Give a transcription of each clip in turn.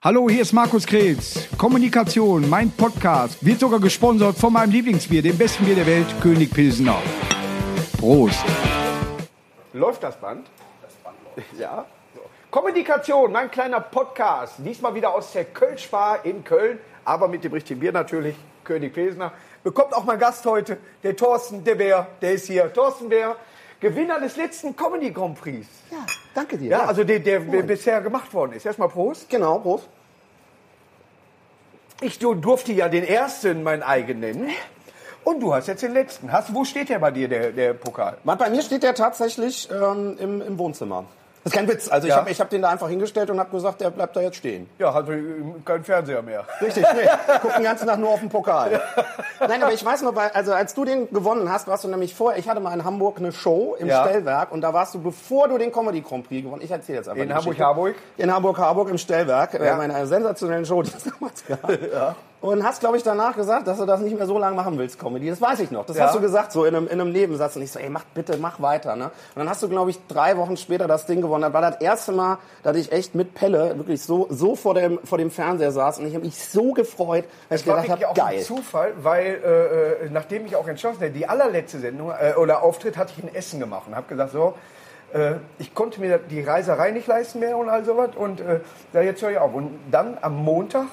Hallo, hier ist Markus Kretz. Kommunikation, mein Podcast, wird sogar gesponsert von meinem Lieblingsbier, dem besten Bier der Welt, König Pilsener. Prost. Läuft das Band? Das Band läuft. Ja. Kommunikation, mein kleiner Podcast. Diesmal wieder aus der Kölschbar in Köln, aber mit dem richtigen Bier natürlich, König Pilsener. Bekommt auch mein Gast heute, der Thorsten, der Bär, der ist hier. Thorsten Bär, Gewinner des letzten Comedy Grand Prix. Ja, danke dir. Ja, also der, der bisher gemacht worden ist. Erstmal Prost. Genau, Prost. Ich du- durfte ja den ersten mein eigen nennen. Und du hast jetzt den letzten. Hast, wo steht der bei dir, der, der Pokal? Bei mir steht der tatsächlich ähm, im, im Wohnzimmer. Das ist kein Witz. Also ich Ja. habe ich hab den da einfach hingestellt und habe gesagt, der bleibt da jetzt stehen. Ja, also kein Fernseher mehr. Richtig, nee. Guck den ganzen Tag nur auf den Pokal. Nein, aber ich weiß noch, also als du den gewonnen hast, warst du nämlich vorher, ich hatte mal in Hamburg eine Show im Ja. Stellwerk und da warst du, bevor du den Comedy Grand Prix gewonnen Ich erzähle jetzt einfach In. Hamburg-Harburg? In Hamburg-Harburg im Stellwerk. Ja. Ja. Meine sensationellen Show, die es damals gab. Und hast, glaube ich, danach gesagt, dass du das nicht mehr so lange machen willst, Comedy. Das weiß ich noch. Das Ja. hast du gesagt, so in einem, in einem Nebensatz. Und ich so, ey, mach bitte, mach weiter. Ne? Und dann hast du, glaube ich, drei Wochen später das Ding gewonnen. Das war das erste Mal, dass ich echt mit Pelle wirklich so, so vor, dem, vor dem Fernseher saß. Und ich habe mich so gefreut, dass ich war gedacht habe, auch geil. ein Zufall, weil äh, äh, nachdem ich auch entschlossen hatte, die allerletzte Sendung äh, oder Auftritt hatte ich in Essen gemacht und habe gesagt, so, äh, ich konnte mir die Reiserei nicht leisten mehr und all sowas und äh, da jetzt höre ich auf. Und dann am Montag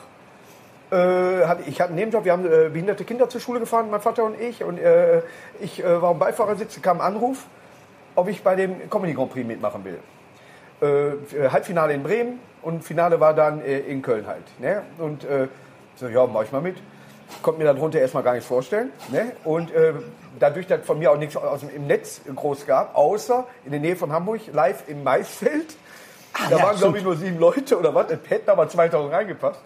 ich hatte einen Nebenjob, wir haben äh, behinderte Kinder zur Schule gefahren, mein Vater und ich und äh, ich äh, war am Beifahrersitz, kam ein Anruf, ob ich bei dem Comedy Grand Prix mitmachen will äh, Halbfinale in Bremen und Finale war dann äh, in Köln halt. Ne? Und äh, so, ja, mach ich mal mit. Konnte mir darunter erstmal gar nichts vorstellen. Ne? Und äh, dadurch, dass von mir auch nichts aus dem, im Netz groß gab, außer in der Nähe von Hamburg, live im Maisfeld. da ja, waren, glaube ich, nur sieben Leute oder was. Es hätten aber 2000 reingepasst.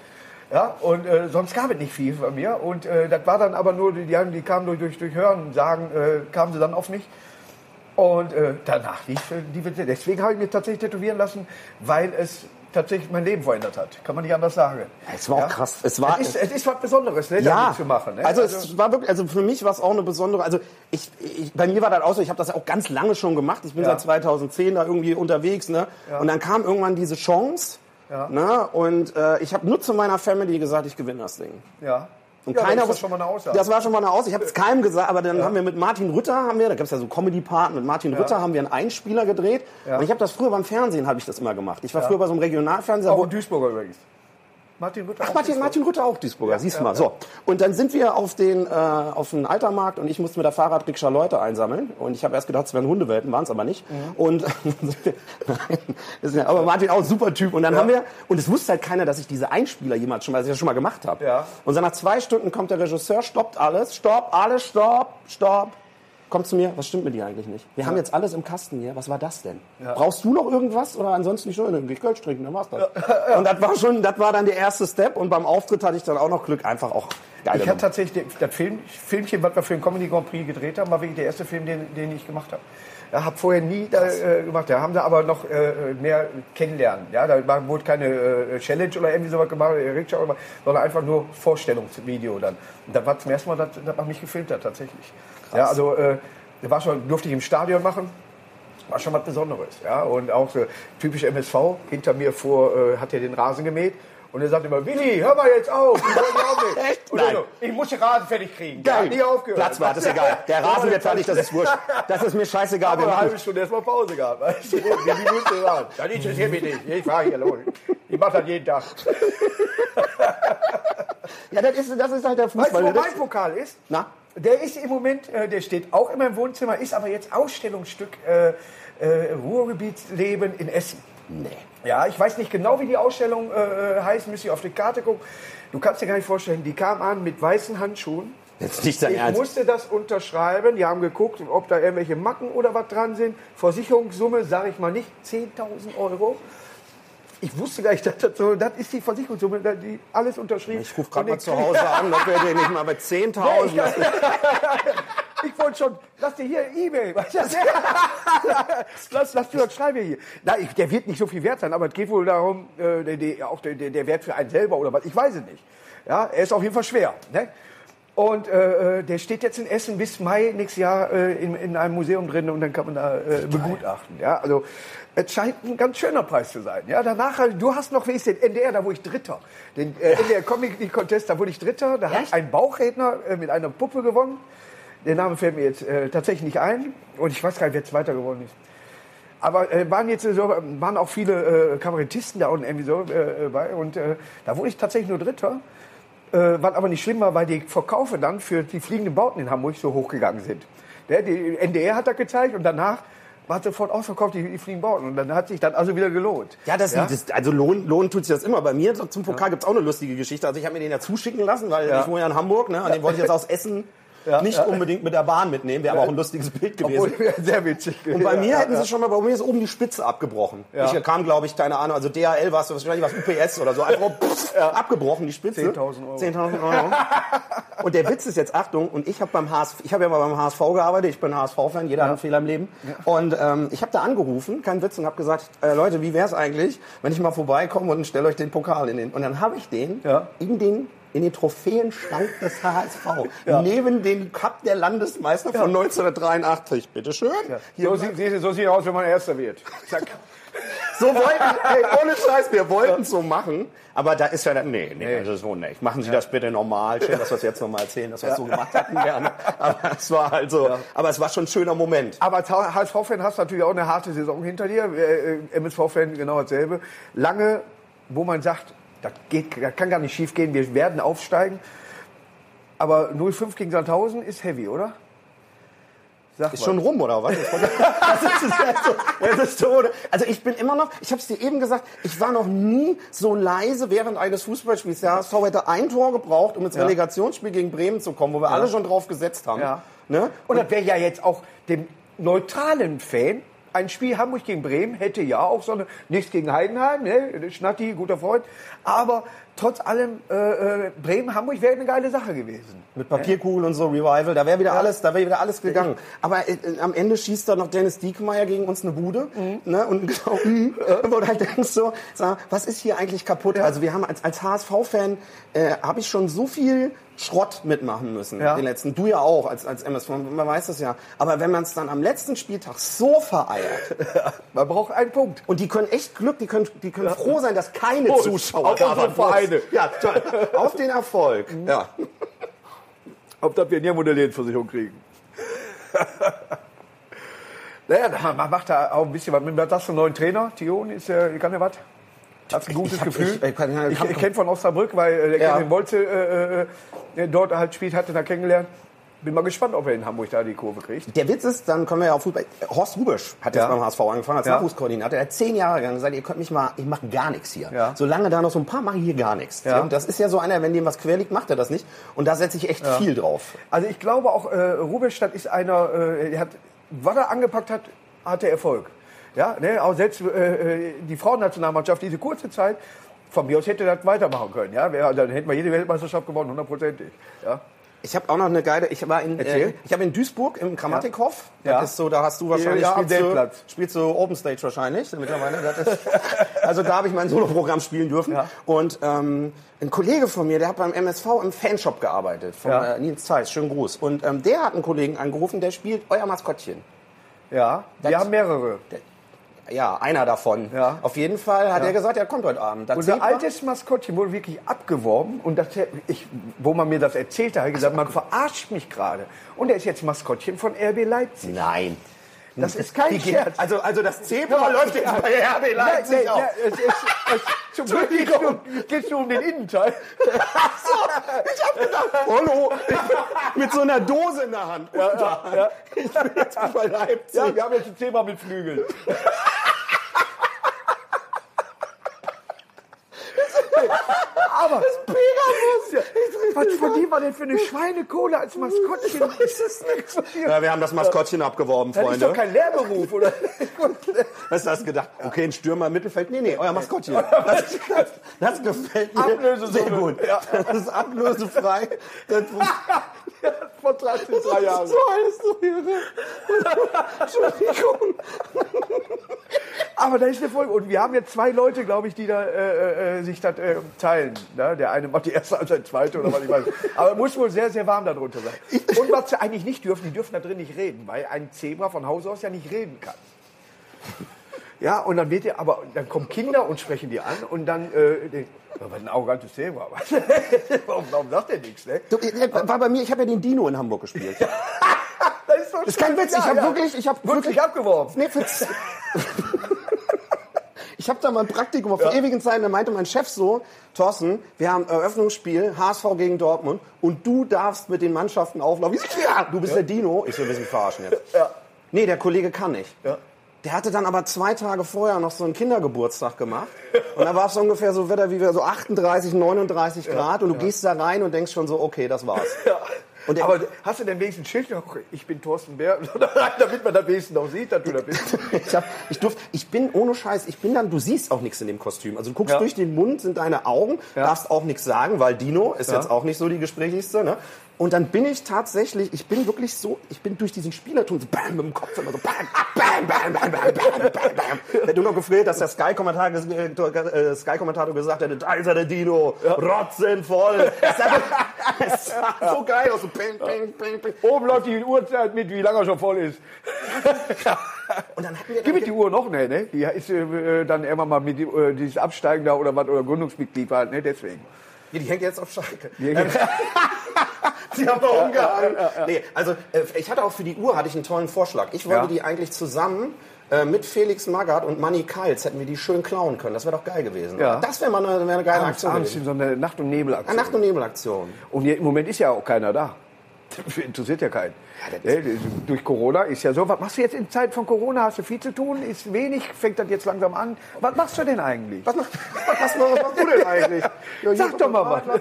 Ja, und äh, sonst gab es nicht viel von mir. Und äh, das war dann aber nur, die, die, kamen durch, durch, durch Hören, Sagen, äh, kamen sie dann auf mich. Und äh, danach lief äh, die Witze. Deswegen habe ich mir tatsächlich tätowieren lassen, weil es tatsächlich mein Leben verändert hat. Kann man nicht anders sagen. Es war auch krass. Es war- es ist, es ist was Besonderes, ne, Ja, zu machen. Ne? also, es war wirklich, also für mich war es auch eine besondere, also ich, ich bei mir war das auch so, ich habe das ja auch ganz lange schon gemacht, ich bin Ja. seit 2010 da irgendwie unterwegs, ne, und dann kam irgendwann diese Chance, Ja. ne, und äh, ich habe nur zu meiner Family gesagt, ich gewinne das Ding. ja. Und ja, keiner das wusste- schon mal eine Aussage. Das war schon mal eine Aussage. Ich habe es keinem gesagt, aber dann haben wir mit Martin Rütter, haben wir, da gab es ja so Comedy-Paten, mit Martin Rütter haben wir einen Einspieler gedreht. Und ich habe das früher beim Fernsehen, habe ich das immer gemacht. Ich war früher bei so einem Regionalfernseher. auch wo- in Duisburger übrigens. Martin Luther. Ach, auch Martin. Martin Rütter auch Duisburger, siehst du ja, mal. So. Und dann sind wir auf den, äh, auf den Altermarkt und ich musste mit der Fahrradrikscha Leute einsammeln. Und ich habe erst gedacht, es wären Hundewelpen, waren es aber nicht. Mhm. Und Nein, ja, aber Martin auch ein super Typ. Und dann haben wir, und es wusste halt keiner, dass ich diese Einspieler jemals schon mal, dass ich das schon mal gemacht habe. Ja. Und so nach zwei Stunden kommt der Regisseur, stoppt alles, stopp, alles, stopp, stopp. Kommt zu mir, was stimmt mit dir eigentlich nicht? Wir haben jetzt alles im Kasten hier, was war das denn? Brauchst du noch irgendwas oder ansonsten nicht dann geh ich Kölsch trinken, dann war's das. Und das war schon, das war dann der erste Step und beim Auftritt hatte ich dann auch noch Glück, einfach auch geile Ich hatte tatsächlich das Film, Filmchen, was wir für den Comedy Grand Prix gedreht haben, war wirklich der erste Film, den, den ich gemacht habe. Ja, habe vorher nie da, äh, gemacht. Da haben sie aber noch äh, mehr kennenlernen. Ja, da war, wurde keine äh, Challenge oder irgendwie sowas gemacht, äh, was, sondern einfach nur Vorstellungsvideo dann. Und da war zum ersten Mal, dass, dass man mich gefilmt hat tatsächlich. Ja, also äh, war schon, durfte ich im Stadion machen. War schon was Besonderes. Ja? Und auch so typisch MSV, hinter mir vor, äh, hat er den Rasen gemäht. Und er sagt immer, Willi, hör mal jetzt auf. Ich, Nein. so, ich muss den Rasen fertig kriegen. Geil. hat nie aufgehört. Platz war, das ist egal. Der Rasen wird fertig, das ist wurscht. Das ist mir scheißegal. Wir eine machen halbe Stunde erstmal Pause gehabt. Weißt du, wie die Wüste waren. Das interessiert mich nicht. Ich fahre hier los. Ich mache das jeden Tag. ja, das ist, das ist halt der Weißt du, Fußball. wo mein Pokal ist? Na? Der ist im Moment, äh, der steht auch in meinem Wohnzimmer, ist aber jetzt Ausstellungsstück äh, äh, Ruhrgebietsleben in Essen. Nee. Ja, ich weiß nicht genau, wie die Ausstellung äh, heißt, müsste ich auf die Karte gucken. Du kannst dir gar nicht vorstellen, die kam an mit weißen Handschuhen. Jetzt nicht dein Ich Ernst. musste das unterschreiben. Die haben geguckt, ob da irgendwelche Macken oder was dran sind. Versicherungssumme, sage ich mal nicht, 10.000 Euro. Ich wusste gar nicht, dass das so, das ist die Versicherungssumme, die alles unterschrieben. Ich rufe gerade mal zu Hause an, ob wir den nicht mal mit 10.000... Ja, Ich wollte schon, lass dir hier E-Mail. lass, lass dir das schreibe hier. Na, ich, der wird nicht so viel wert sein, aber es geht wohl darum, äh, der, der, auch der, der Wert für einen selber oder was. Ich weiß es nicht. Ja, er ist auf jeden Fall schwer. Ne? Und äh, äh, der steht jetzt in Essen bis Mai nächstes Jahr äh, in, in einem Museum drin und dann kann man da äh, begutachten. Ja, also es scheint ein ganz schöner Preis zu sein. Ja, danach, du hast noch, wie ist den NDR, da wurde ich Dritter. Den äh, NDR Comic Contest, da wurde ich Dritter. Da hat Echt? ein Bauchredner äh, mit einer Puppe gewonnen. Der Name fällt mir jetzt äh, tatsächlich nicht ein. Und ich weiß gar nicht, wer zweiter geworden ist. Aber äh, waren jetzt so, waren auch viele äh, Kabarettisten da unten irgendwie so äh, bei. Und äh, da wurde ich tatsächlich nur Dritter. Äh, was aber nicht schlimm war, weil die Verkaufe dann für die fliegenden Bauten in Hamburg so hochgegangen sind. Der, die NDR hat das gezeigt und danach war sofort ausverkauft die, die fliegenden Bauten. Und dann hat sich dann also wieder gelohnt. Ja, das, das also lohnen, lohnen tut sich das immer. Bei mir zum Pokal gibt's auch eine lustige Geschichte. Also ich habe mir den ja zuschicken lassen, weil Ja. ich wohne ja in Hamburg, ne? Und den wollte ich jetzt aus Essen Ja, nicht ja. unbedingt mit der Bahn mitnehmen. Wäre aber auch ein lustiges Bild gewesen. Obwohl, sehr witzig. Und bei mir hätten sie schon mal, bei mir ist oben die Spitze abgebrochen. Ich kam, glaube ich, keine Ahnung, also DHL war es wahrscheinlich was UPS oder so. Einfach pff, abgebrochen, die Spitze. 10.000 Euro. 10.000 Euro. und der Witz ist jetzt, Achtung, und ich habe beim HSV, ich habe ja mal beim HSV gearbeitet, ich bin HSV-Fan, jeder hat einen Fehler im Leben. Und ähm, ich habe da angerufen, kein Witz, und habe gesagt, äh, Leute, wie wäre es eigentlich, wenn ich mal vorbeikomme und stelle euch den Pokal in den... Und dann habe ich den in den in den Trophäenschrank des HSV. Neben den Cup der Landesmeister von 1983. Bitteschön. Hier So, sieht, so sieht aus, wenn man Erster wird. Zack. So wollten, ey, ohne Scheiß, wir wollten es so machen. Aber da ist ja, dann- nee, nee, das ist so nicht. Machen Sie das bitte normal. Schön, dass wir es jetzt nochmal erzählen, dass wir es so gemacht hatten gerne. Aber es war halt so, aber es war schon ein schöner Moment. Aber als HSV-Fan hast du natürlich auch eine harte Saison hinter dir. Äh, äh, MSV-Fan genau dasselbe. Lange, wo man sagt, das, geht, das kann gar nicht schief gehen, wir werden aufsteigen. Aber 0-5 gegen Sandhausen ist heavy, oder? Sag Ist mal. schon rum, oder was? Das ist, also, so, also ich bin immer noch, ich habe es dir eben gesagt, ich war noch nie so leise während eines Fußballspiels. Der HSV hätte ein Tor gebraucht, um ins Ja. Relegationsspiel gegen Bremen zu kommen, wo wir alle schon drauf gesetzt haben. Ja. Ne? Und das wäre ja jetzt auch dem neutralen Fan, ein Spiel Hamburg gegen Bremen hätte ja auch so eine, nichts gegen Heidenheim, ne? Schnatti, guter Freund, aber trotz allem, äh, äh, Bremen-Hamburg wäre eine geile Sache gewesen. Mit Papierkugel und so, Revival, da wäre wieder alles, da wäre wieder alles gegangen. Aber äh, äh, am Ende schießt da noch Dennis Diekmeyer gegen uns eine Bude, ne? Und genau, mhm, wo du halt denkst so, sag, was ist hier eigentlich kaputt? Also wir haben als, als HSV-Fan äh, habe ich schon so viel Schrott mitmachen müssen, Ja. den letzten. Du ja auch als als MSV, man weiß das ja. Aber wenn man es dann am letzten Spieltag so vereiert Man braucht einen Punkt. und die können echt Glück, die können, die können froh sein, dass keine Prost. Zuschauer Auf da waren. Vereine. Ja, toll. auf den Erfolg. Ja. Ob das wir nirgendwo eine Lebensversicherung kriegen. naja, man macht da auch ein bisschen was. Was hast du einen neuen Trainer? Tion ist ja, kann der was? Hast ein gutes Ich hab- Gefühl? ich- ich ich ich kenne von Osnabrück, weil äh, der Ja. Wolze äh, äh, der dort halt spielt, hatte da kennengelernt. Bin mal gespannt, ob er in Hamburg da die Kurve kriegt. Der Witz ist, dann kommen wir ja auf Fußball. Horst Rubisch hat jetzt Ja. beim HSV angefangen als Ja. Nachwuchskoordinator. Er hat zehn Jahre lang gesagt, ihr könnt mich mal, ich mache gar nichts hier. Ja. Solange da noch so ein paar mache ich hier gar nichts. Ja. Und das ist ja so einer, wenn dem was quer liegt, macht er das nicht. Und da setze ich echt viel drauf. Also ich glaube auch, äh, Rubelstadt ist einer, äh, hat, was er angepackt hat, hat er Erfolg. Ja, ne, auch selbst äh, äh, die Frauennationalmannschaft, diese kurze Zeit, von mir aus hätte das weitermachen können. Ja, dann hätten wir jede Weltmeisterschaft gewonnen, hundertprozentig. Ja. Ich habe auch noch eine geile, ich war in, äh, ich habe in Duisburg im Grammatikhof. Ja. Das ist so, da hast du wahrscheinlich, Ja, spielst, du, spielst du Open Stage wahrscheinlich mittlerweile. Ist, also da habe ich mein Soloprogramm spielen dürfen. Ja. Und ähm, ein Kollege von mir, der hat beim MSV im Fanshop gearbeitet, von Ja. äh, Nils Zeiss, schönen Gruß. Und ähm, der hat einen Kollegen angerufen, der spielt euer Maskottchen. Ja, wir Das- haben mehrere. Ja, einer davon. Ja. Auf jeden Fall hat er gesagt, er kommt heute Abend. Das Unser altes Maskottchen wurde wirklich abgeworben und das, ich, wo man mir das erzählt hat, habe ich gesagt, man verarscht mich gerade. Und er ist jetzt Maskottchen von RB Leipzig. Nein. Das ist kein geht- Scherz. Also, also das Zebra läuft jetzt bei RB Leipzig Nein, nein, auch. nein, es, es, es, zum Glück geht es geht's nur um den Innenteil. Ich hab gedacht, hallo, mit so einer Dose in der Hand. Ja, ja. Ich bin jetzt bei Leipzig. Ja, wir haben jetzt ein Thema mit Flügeln. Aber Pegasus. was verdienen wir denn für eine Schweinekohle als Maskottchen? ist das nichts. Ja, wir haben das Maskottchen abgeworben, Das ist doch Freunde. kein Lehrberuf, oder? Hast du das gedacht? Okay, ein Stürmer im Mittelfeld. Nee, nee, euer Maskottchen. Das, das, das gefällt mir Ablösesumme. sehr gut. Ja. Das ist ablösefrei. Das, Vertrag sind drei Jahre. so so irre. Entschuldigung. Aber da ist eine Folge. Und wir haben jetzt zwei Leute, glaube ich, die da äh, äh, sich das äh, teilen. Ne? Der eine macht die erste, als der zweite oder was ich weiß. Aber muss wohl sehr, sehr warm darunter sein. Und was sie eigentlich nicht dürfen, die dürfen da drin nicht reden, weil ein Zebra von Haus aus ja nicht reden kann. Ja, und dann wird ihr, aber dann kommen Kinder und sprechen die an und dann, äh, den, was ein arrogantes Zebra. Was? warum, warum sagt der nichts, ne? Du, äh, war bei mir, ich habe ja den Dino in Hamburg gespielt. Das ist, doch Das ist kein Witz, ich habe wirklich, ich habe wirklich wirklich, abgeworfen. nee, für, ich habe da mal ein Praktikum auf ewigen Zeiten, da meinte mein Chef so, Thorsten, wir haben Eröffnungsspiel, HSV gegen Dortmund und du darfst mit den Mannschaften auflaufen. Ich so, ja, du bist der Dino. Ich so, du mich verarschen jetzt? Ja. Nee, der Kollege kann nicht. Ja. Der hatte dann aber zwei Tage vorher noch so einen Kindergeburtstag gemacht. Und da war es so ungefähr so Wetter wie wir, so 38, 39 Grad. Und du gehst da rein und denkst schon so, okay, das war's. Ja. Und aber hast du denn wenigstens ein Schild noch? Ich bin Thorsten Bär, damit man das wenigstens noch sieht, dass du da bist. Ich, hab, ich, durf, ich bin ohne Scheiß, ich bin dann, du siehst auch nichts in dem Kostüm. Also du guckst Ja. durch den Mund, sind deine Augen, Ja. darfst auch nichts sagen, weil Dino ist Ja. jetzt auch nicht so die gesprächigste. Ne? Und dann bin ich tatsächlich, ich bin wirklich so, ich bin durch diesen Spielerton so bam, mit dem Kopf immer so bam, bam, bam, bam, bam, bam, bam, bam. Hätte nur noch gefehlt, dass der Sky-Kommentator äh, Sky-Kommentator gesagt hätte, da ist er der Dino, rotzenvoll. Das sah, so geil aus, so ping, ping, ping, ping. Oben läuft die Uhrzeit mit, wie lange er schon voll ist. Und dann hatten wir Gibt es die Uhr noch? Ne, ne? Die ist äh, dann irgendwann mal mit äh, dieses Absteigen da oder was, oder Gründungsmitglied war, ne? Deswegen. Ja, die hängt jetzt auf Schalke. Die- Sie haben da umgehangen. Nee, also äh, ich hatte auch für die Uhr hatte ich einen tollen Vorschlag. Ich wollte Ja. die eigentlich zusammen äh, mit Felix Magath und Manny Keils hätten wir die schön klauen können. Das wäre doch geil gewesen. Ja. Das wäre mal eine, wär eine geile Abends, Aktion abends gewesen. so eine Nacht- und Nebelaktion. Eine Nacht- und Nebelaktion. Und im Moment ist ja auch keiner da. Interessiert ja keinen. Ne, Durch Corona ist ja so. Was machst du jetzt in Zeit von Corona? Hast du viel zu tun? Ist wenig? Fängt das jetzt langsam an? Was machst du denn eigentlich? Was, machst- was, was, was machst du denn eigentlich? Ja, Sag doch mal was.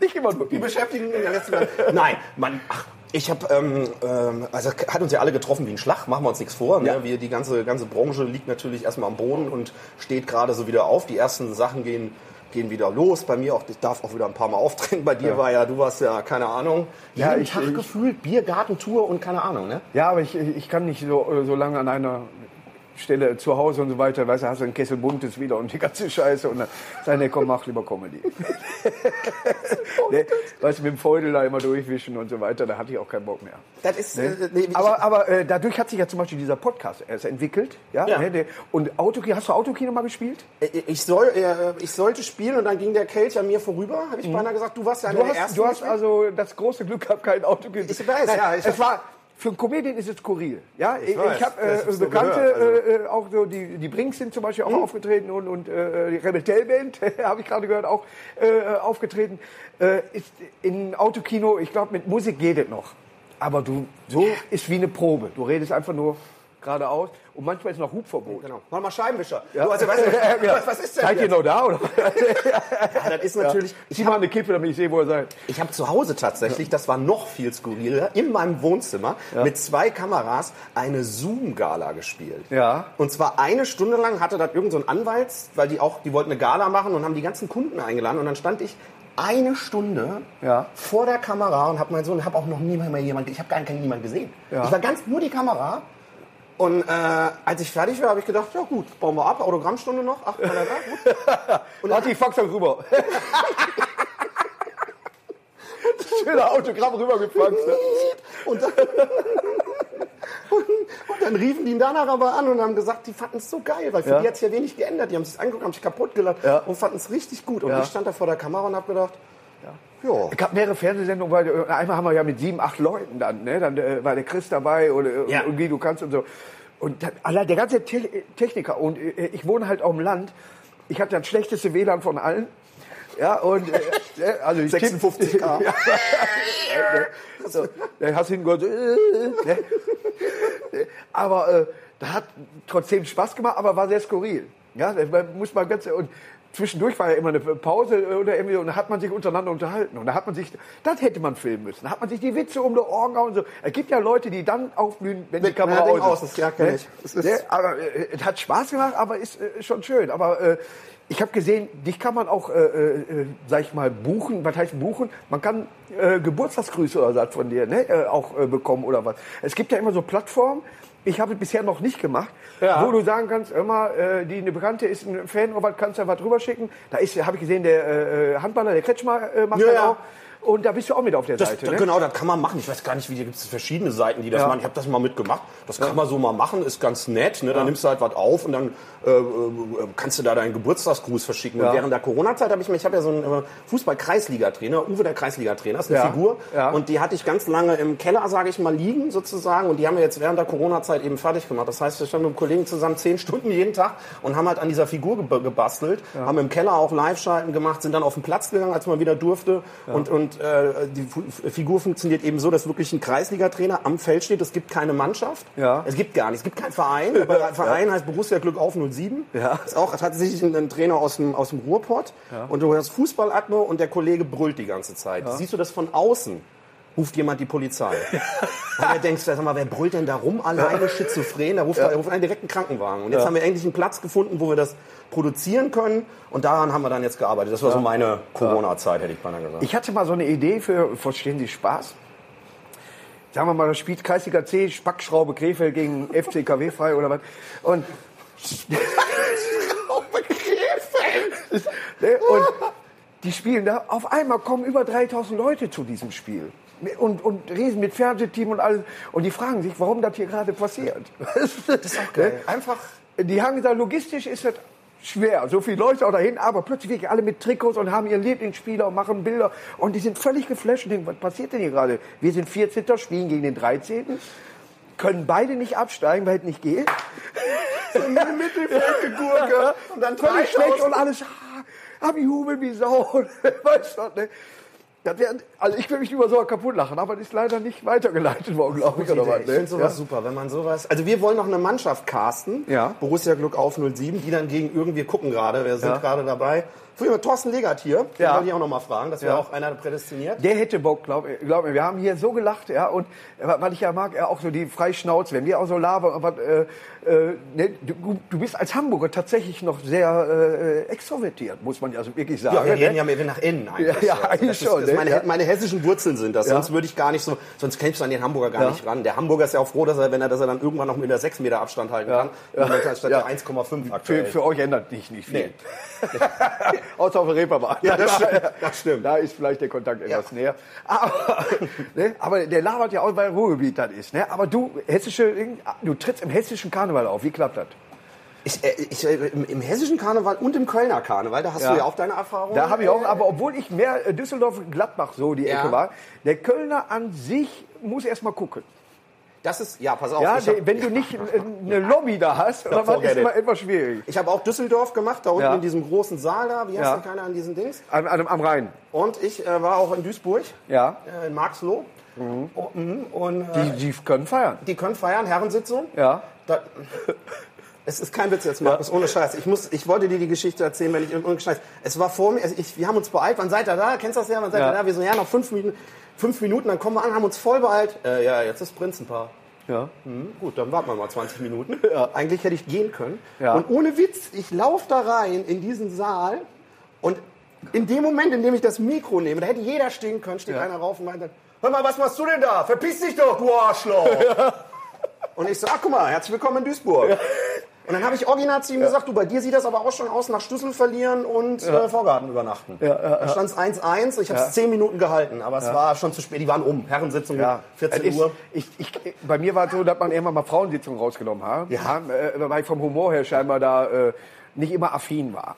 Nicht immer nur. Die beschäftigen der letzten Zeit. Nein, man, ach, ich habe, ähm, ähm, also hat uns ja alle getroffen wie ein Schlag, machen wir uns nichts vor. Ne? Ja. Wir, die ganze, ganze Branche liegt natürlich erstmal am Boden und steht gerade so wieder auf. Die ersten Sachen gehen, gehen wieder los. Bei mir auch, ich darf auch wieder ein paar Mal auftreten. Bei dir war ja, du warst ja, keine Ahnung, Ja, jeden ich- Tag ich- gefühlt, Biergartentour und keine Ahnung, ne? Ja, aber ich, ich kann nicht so, so lange an einer Stelle zu Hause und so weiter. Weißt du, hast du einen Kessel Buntes wieder und die ganze Scheiße. Und dann sag ich, komm, mach lieber Comedy. ne, weißt du, mit dem Feudel da immer durchwischen und so weiter, da hatte ich auch keinen Bock mehr. Das ist, äh, nee, Aber, aber äh, dadurch hat sich ja zum Beispiel dieser Podcast erst entwickelt. Ja, Ja. Ne, und Autokino, hast du Autokino mal gespielt? ich, soll, äh, ich sollte spielen und dann ging der Kelch an mir vorüber, habe ich beinahe gesagt, du warst ja einer Du der hast, ersten. du hast also das große Glück gehabt, kein Autokino. Ich weiß, ja, ich es war für einen Comedian ist es skurril. Ja, ich, ich habe äh, Bekannte, gehört, also. äh, äh, auch so die die Brinks sind zum Beispiel auch aufgetreten und und äh, die Rebel Band habe ich gerade gehört auch äh, aufgetreten. Äh, ist in Autokino, ich glaube mit Musik geht es noch, aber du so ist wie eine Probe. Du redest einfach nur geradeaus und manchmal ist noch Hubverbot. Genau. Mach mal Scheibenwischer. Ja. Du, also, weißt du, Ja. was, was ist denn Seid ihr noch da oder? Ja, das ist natürlich. Ich zieh mal eine Kippe, damit ich sehe, wo ihr seid. Ich habe zu Hause tatsächlich, das war noch viel skurriler, in meinem Wohnzimmer mit zwei Kameras eine Zoom-Gala gespielt. Ja. Und zwar eine Stunde lang hatte das irgend so ein Anwalt, weil die auch, die wollten eine Gala machen und haben die ganzen Kunden eingeladen und dann stand ich eine Stunde Ja. vor der Kamera und habe meinen Sohn, habe auch noch nie mehr jemand, ich habe gar keinen niemand gesehen. Ja. Ich war ganz nur die Kamera. Und äh, als ich fertig war, habe ich gedacht, ja gut, bauen wir ab, Autogrammstunde noch, ach, kann er da, gut. Und hat die Fax dann rüber. Schöner Autogramm rübergefaxt. ne? Und dann, und, und dann riefen die ihn danach aber an und haben gesagt, die fanden es so geil, weil für Ja. die hat es ja wenig geändert. Die haben sich angeguckt, haben sich kaputt gelacht Ja. und fanden es richtig gut. Und Ja. ich stand da vor der Kamera und habe gedacht, ja. Es gab mehrere Fernsehsendungen, weil äh, einmal haben wir ja mit sieben, acht Leuten dann, ne? Dann äh, war der Chris dabei oder äh, Ja. und wie du kannst und so. Und dann, allein der ganze Te Techniker und äh, ich wohne halt auf dem Land. Ich hatte das schlechteste WLAN von allen. Ja, und äh, äh, also ich 56K. ja, so, dann hast du hingehört, äh, ne? aber äh, da hat trotzdem Spaß gemacht, aber war sehr skurril. Ja, das muss man ganz und zwischendurch war ja immer eine Pause äh, oder irgendwie und da hat man sich untereinander unterhalten und da hat man sich, das hätte man filmen müssen. Da hat man sich die Witze um die Ohren gehauen und so. Es gibt ja Leute, die dann aufblühen, wenn die Mit- Kamera ja, Ding aus aus ist, ja, kenn ich. Es ist- Ne? Aber äh, es hat Spaß gemacht, aber ist äh, schon schön. Aber äh, ich habe gesehen, dich kann man auch, äh, äh, sag ich mal, buchen. Was heißt buchen? Man kann äh, Geburtstagsgrüße oder was von dir ne? äh, auch äh, bekommen oder was. Es gibt ja immer so Plattformen, Ich habe es bisher noch nicht gemacht, Ja. wo du sagen kannst, immer, äh, die eine Bekannte ist ein Fan, oder was kannst du was drüber schicken? Da ist, habe ich gesehen, der äh, Handballer, der Kretschmer äh, macht Ja, das ja. Und da bist du auch mit auf der Das, Seite, ne? Genau, das kann man machen. Ich weiß gar nicht, wie gibt es verschiedene Seiten, die das Ja. machen. Ich habe das mal mitgemacht. Das kann man so mal machen, ist ganz nett. Ne? Dann nimmst du halt was auf und dann äh, äh, kannst du da deinen Geburtstagsgruß verschicken. Ja. Und während der Corona-Zeit habe ich mir, ich habe ja so einen äh, Fußball-Kreisliga-Trainer, Uwe der Kreisliga-Trainer, ist eine Ja. Figur. Ja. Und die hatte ich ganz lange im Keller, sage ich mal, liegen sozusagen. Und die haben wir jetzt während der Corona-Zeit eben fertig gemacht. Das heißt, wir standen mit einem Kollegen zusammen zehn Stunden jeden Tag und haben halt an dieser Figur ge gebastelt, haben im Keller auch Live-Schalten gemacht, sind dann auf den Platz gegangen, als man wieder durfte. Und, und äh, die Fu Figur funktioniert eben so, dass wirklich ein Kreisliga-Trainer am Feld steht. Es gibt keine Mannschaft. Ja. Es gibt gar nichts. Es gibt keinen Verein. Aber ein Verein heißt Borussia Glück auf 07. Ja. Ist auch tatsächlich ein, ein Trainer aus dem, aus dem Ruhrpott. Und du hast Fußballatmo und der Kollege brüllt die ganze Zeit. Siehst du das von außen? Ruft jemand die Polizei. Und du denkst, sag mal, wer brüllt denn da rum? Alleine schizophren? Da ruft, da ruft einen direkten Krankenwagen. Und jetzt haben wir endlich einen Platz gefunden, wo wir das produzieren können. Und daran haben wir dann jetzt gearbeitet. Das war so meine Corona-Zeit, hätte ich beinahe gesagt. Ich hatte mal so eine Idee für, verstehen Sie Spaß? Sagen wir mal, da spielt Kreisliga C, Spackschraube Krefeld gegen FC KW frei oder was. Und, ne, und die spielen da, auf einmal kommen über 3000 Leute zu diesem Spiel. Und, und Riesen mit Fernsehteam und alles. Und die fragen sich, warum das hier gerade passiert. Das ist auch geil. Einfach- Die haben gesagt, logistisch ist das schwer. So viele Leute auch dahin, aber plötzlich wirklich alle mit Trikots und haben ihren Lieblingsspieler und machen Bilder. Und die sind völlig geflasht und denken, was passiert denn hier gerade? Wir sind 14. spielen gegen den 13. Können beide nicht absteigen, weil es nicht geht. Im Mittelfeld gegurke. Und dann Völlig schlecht 3000. und alles. ah, Hab ich Hubel wie Sau. weißt du, ne? Wär, also ich will mich über sowas kaputt lachen, aber das ist leider nicht weitergeleitet worden, glaube ich. Oder was, Ich ne? finde sowas Ja. super, wenn man sowas. Also wir wollen noch eine Mannschaft casten. Ja. Borussia Glück auf 07, die dann gegen irgendwie gucken gerade. Wir sind Ja. gerade dabei. Früher Thorsten Legert hier. Den Ja. wollte ich auch noch mal fragen. Das wäre Ja. auch einer prädestiniert. Der hätte Bock, glaub, glaub mir. Wir haben hier so gelacht, ja, und äh, was ich ja mag, ja, auch so die Freischnauze, wenn wir auch so labern, aber, äh, äh, ne, du, du bist als Hamburger tatsächlich noch sehr äh, extrovertiert, muss man ja so wirklich sagen. Ja, wir ne? reden ja mehr nach innen eigentlich. Ja, ja, Also eigentlich ist, schon, Das ne? meine, meine hessischen Wurzeln sind das. Sonst würde ich gar nicht so, sonst kämpfst du an den Hamburger gar nicht ran. Der Hamburger ist ja auch froh, dass er, wenn er, dass er dann irgendwann noch mit einer 6 Meter Abstand halten kann. Ja. Statt der 1,5 Für, aktuell. für euch ändert sich nicht viel. Nee. Außer auf der Reeperbahn. Ja, das stimmt, das stimmt. Da ist vielleicht der Kontakt etwas näher. Aber, ne, aber der labert ja auch, weil Ruhrgebiet das ist. Ne? Aber du, hessische, du trittst im hessischen Karneval auf. Wie klappt das? Ich, äh, ich, äh, im, Im hessischen Karneval und im Kölner Karneval, da hast Ja. du ja auch deine Erfahrungen. Da habe ich auch, aber obwohl ich mehr äh, Düsseldorf-Gladbach so die Ja. Ecke war, der Kölner an sich muss erst mal gucken. Das ist, ja, pass auf. Ja, hab- wenn du nicht äh, eine Lobby da hast, forget ist immer etwas schwierig. Ich habe auch Düsseldorf gemacht, da unten Ja. in diesem großen Saal da. Wie heißt Ja. der keiner an diesen Dings? Am, am, am Rhein. Und ich äh, war auch in Duisburg, Ja. äh, in Marxloh. Oh, mhm. Und äh, Die, die können feiern. die können feiern, Herrensitzung. Ja. Da, es ist kein Witz jetzt, Markus, ohne Scheiß. Ich, muss, ich wollte dir die Geschichte erzählen, wenn ich ohne Scheiß. Es war vor mir, also ich, wir haben uns beeilt. Wann seid ihr da? Kennst du das ja? Wann seid Ja. ihr da? Wir so, ja, noch fünf Minuten. Fünf Minuten, dann kommen wir an, haben uns voll beeilt. Äh, ja, jetzt ist Prinzenpaar. Ja. Hm, gut, dann warten wir mal 20 Minuten. Eigentlich hätte ich gehen können. Ja. Und ohne Witz, ich laufe da rein in diesen Saal und in dem Moment, in dem ich das Mikro nehme, da hätte jeder stehen können, steht einer rauf und meint dann, hör mal, was machst du denn da? Verpiss dich doch, du Arschloch! Und ich so, ach guck mal, herzlich willkommen in Duisburg. Und dann habe ich original zu ihm gesagt, du, bei dir sieht das aber auch schon aus nach Schlüssel verlieren und äh, Vorgarten übernachten. Da stand es 1-1, ich habe es 10 Minuten gehalten, aber es war schon zu spät, die waren um. Herrensitzung, Ja, 14 Es ist, Uhr. Ich, ich, bei mir war es so, dass man irgendwann mal Frauensitzungen rausgenommen hat, Ja. äh, weil ich vom Humor her scheinbar da äh, nicht immer affin war.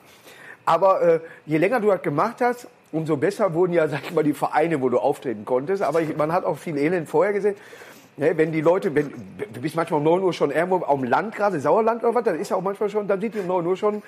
Aber äh, je länger du das gemacht hast, umso besser wurden ja, sag ich mal, die Vereine, wo du auftreten konntest. Aber ich, man hat auch viel Elend vorher gesehen. Ne, wenn die Leute, wenn, du bist manchmal um 9 Uhr schon irgendwo auf dem Land, gerade Sauerland oder was, dann ist ja auch manchmal schon, dann sind die um 9 Uhr schon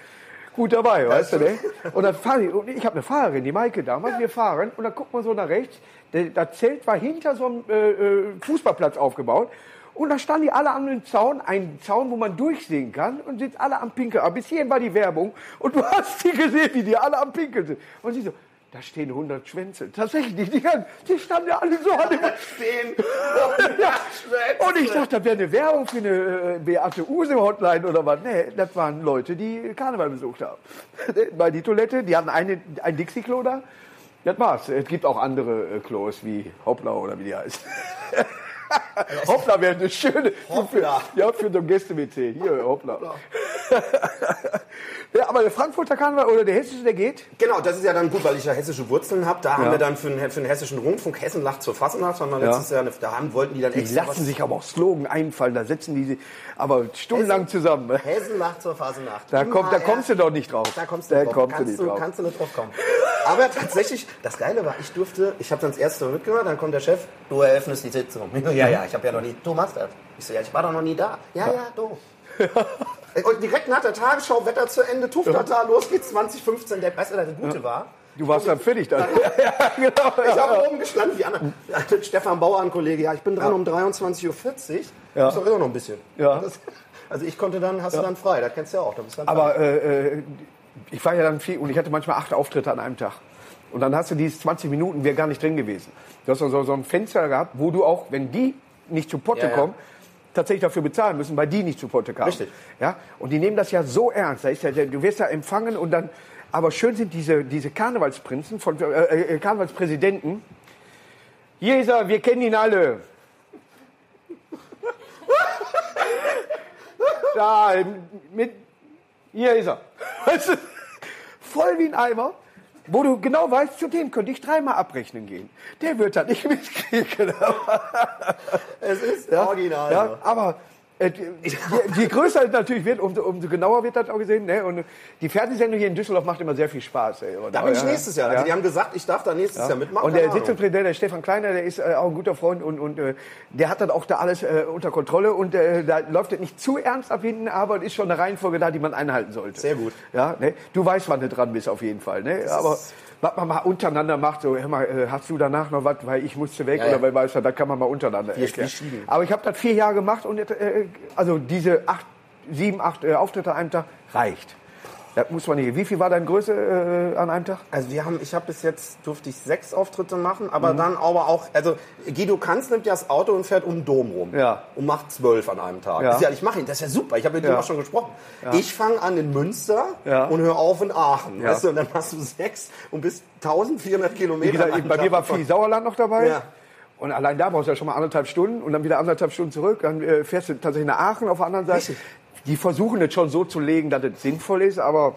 gut dabei, weißt du, ne? Und dann fahren die, und ich habe eine Fahrerin, die Maike damals, wir fahren, und dann guckt man so nach rechts, das Zelt war hinter so einem äh, äh, Fußballplatz aufgebaut, und da standen die alle an dem Zaun, ein Zaun, wo man durchsehen kann, und sind alle am Pinkeln. Aber bis hierhin war die Werbung, und du hast die gesehen, wie die alle am Pinkeln sind. Und sie so, da stehen 100 Schwänze. Tatsächlich, die, die, standen ja alle so an dem ja. Und ich dachte, das wäre eine Werbung für eine äh, Beate Use Hotline oder was. Nee, das waren Leute, die Karneval besucht haben. Bei die Toilette, die hatten eine, ein Dixie-Klo da. Das war's. Es gibt auch andere äh, Klos wie Hopplau oder wie die heißt. Hoppla wäre eine schöne. Hoppla. Ja, für so ein Gäste-WC. Hier, hoppla. Ja, aber der Frankfurter Karneval oder der Hessische, der geht? Genau, das ist ja dann gut, weil ich ja hessische Wurzeln habe. Da haben wir dann für den, für den hessischen Rundfunk Hessen lacht zur Fasnacht, haben wir letztes Jahr, eine, da haben, wollten die dann Die extra lassen sich aber auch Slogan einfallen, da setzen die aber stundenlang Hessen- zusammen. Hessen lacht zur Fasnacht. Da, kommt, da kommst du doch nicht drauf. Da kommst du da drauf. kommst du nicht du, drauf. kannst du nicht drauf kommen. Aber tatsächlich, das Geile war, ich durfte, ich habe dann das erste Mal mitgemacht, dann kommt der Chef, du eröffnest die Sitzung. Ja, ja, ich habe ja noch nie, du machst das. Ich so, ja, ich war doch noch nie da. Ja, ja, du. Und direkt nach der Tagesschau, Wetter zu Ende, Tuftata, los geht's 2015. Der du, das Gute war, Du warst dann fertig dann. ja, genau. ich habe oben gestanden, wie andere. Ja, Stefan Bauer, ein Kollege, ja, ich bin dran um 23.40 Uhr. Ja. Ist doch immer noch ein bisschen. Ja. Das, also ich konnte dann, hast du dann frei, das kennst du ja auch. Aber äh, äh, ich war ja dann viel und ich hatte manchmal acht Auftritte an einem Tag. Und dann hast du dieses 20 Minuten, wäre gar nicht drin gewesen. Du hast so, so ein Fenster gehabt, wo du auch, wenn die nicht zu Potte Ja, ja. kommen, tatsächlich dafür bezahlen müssen, weil die nicht zu Potte kamen. Richtig. Ja? Und die nehmen das ja so ernst. Da ist ja, du wirst ja empfangen und dann, aber schön sind diese, diese Karnevalsprinzen, von, äh, äh, Karnevalspräsidenten. Hier ist er, wir kennen ihn alle. Da, mit, hier ist er. Weißt du, voll wie ein Eimer, wo du genau weißt, zu dem könnte ich dreimal abrechnen gehen. Der wird das nicht mitkriegen. Es ist original. Ja, aber äh, je, je größer es natürlich wird, umso, umso genauer wird das auch gesehen. Ne? Und die Fernsehsendung hier in Düsseldorf macht immer sehr viel Spaß. Ey. Da bin ich ja, nächstes Jahr. ja. Also die haben gesagt, ich darf da nächstes Jahr mitmachen. Und der. Sitzungspräsident, der Stefan Kleiner, der ist äh, auch ein guter Freund und, und äh, der hat dann auch da alles äh, unter Kontrolle und äh, da läuft es nicht zu ernst ab hinten, aber es ist schon eine Reihenfolge da, die man einhalten sollte. Sehr gut. Ja, ne? Du weißt, wann du dran bist auf jeden Fall. Ne? Aber was man mal untereinander macht, so, hör mal, äh, hast du danach noch was, weil ich musste weg Ja, oder weil weißt du, da kann man mal untereinander erklären. Aber ich habe das vier Jahre gemacht und äh, also diese acht, sieben, acht äh, Auftritte an einem Tag reicht. Das muss man nicht. Wie viel war deine Größe äh, an einem Tag? Also wir haben, ich habe bis jetzt durfte ich sechs Auftritte machen, aber Mhm. dann aber auch, also Guido Kanz nimmt ja das Auto und fährt um den Dom rum Ja. und macht zwölf an einem Tag. Ja. Das ist ja, ich mache ihn, das ist ja super. Ich habe mit Ja. auch schon gesprochen. Ich fange an in Münster Ja. und höre auf in Aachen, Ja. weißt du, und dann machst du sechs und bist 1400 Kilometer. Gesagt, bei mir war viel Sauerland noch dabei. Ja. Und allein da brauchst du ja schon mal anderthalb Stunden und dann wieder anderthalb Stunden zurück. Dann äh, fährst du tatsächlich nach Aachen auf der anderen Seite. Richtig. Die versuchen es schon so zu legen, dass es sinnvoll ist, aber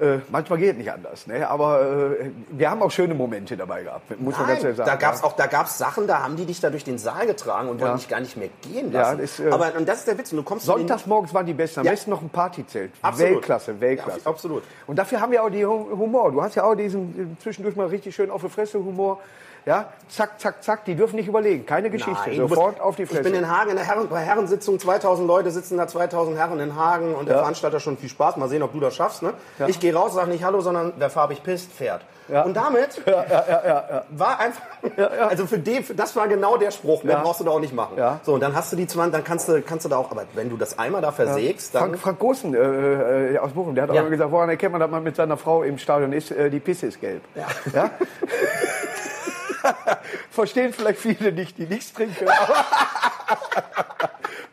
äh, manchmal geht nicht anders. Ne? Aber äh, wir haben auch schöne Momente dabei gehabt, muss man ganz Nein, ehrlich sagen. da gab's ja. auch, da gab's Sachen, da haben die dich da durch den Saal getragen und wollten Ja. dich gar nicht mehr gehen Ja, lassen. das, äh, Aber und das ist der Witz. Du kommst in den- Sonntags morgens waren die besten. Am Ja. besten noch ein Partyzelt. Absolut. Weltklasse, Weltklasse. Ja, absolut. Und dafür haben wir auch die Hu- Humor. Du hast ja auch diesen äh, zwischendurch mal richtig schön auf die Fresse Humor. Ja, zack, zack, zack. Die dürfen nicht überlegen. Keine Geschichte. Nein, Sofort auf die Fresse. Ich bin in Hagen in der Herren, bei Herrensitzung, 2000 Leute sitzen da, 2000 Herren in Hagen und der Veranstalter schon viel Spaß. Mal sehen, ob du das schaffst. Ne? Ich gehe raus, sage nicht Hallo, sondern wer farbig pisst, fährt. Und damit war einfach, also für den, das war genau der Spruch. Mehr Ja. brauchst du da auch nicht machen. Ja. So, und dann hast du die 20, dann kannst du, kannst du da auch, aber wenn du das einmal da versägst, dann. Frank, Frank Gosen äh, äh, aus Bochum, der hat Ja. auch immer gesagt, woran erkennt man, dass man mit seiner Frau im Stadion ist? Äh, die Pisse ist gelb. Ja? Verstehen vielleicht viele nicht, die nichts trinken. Aber,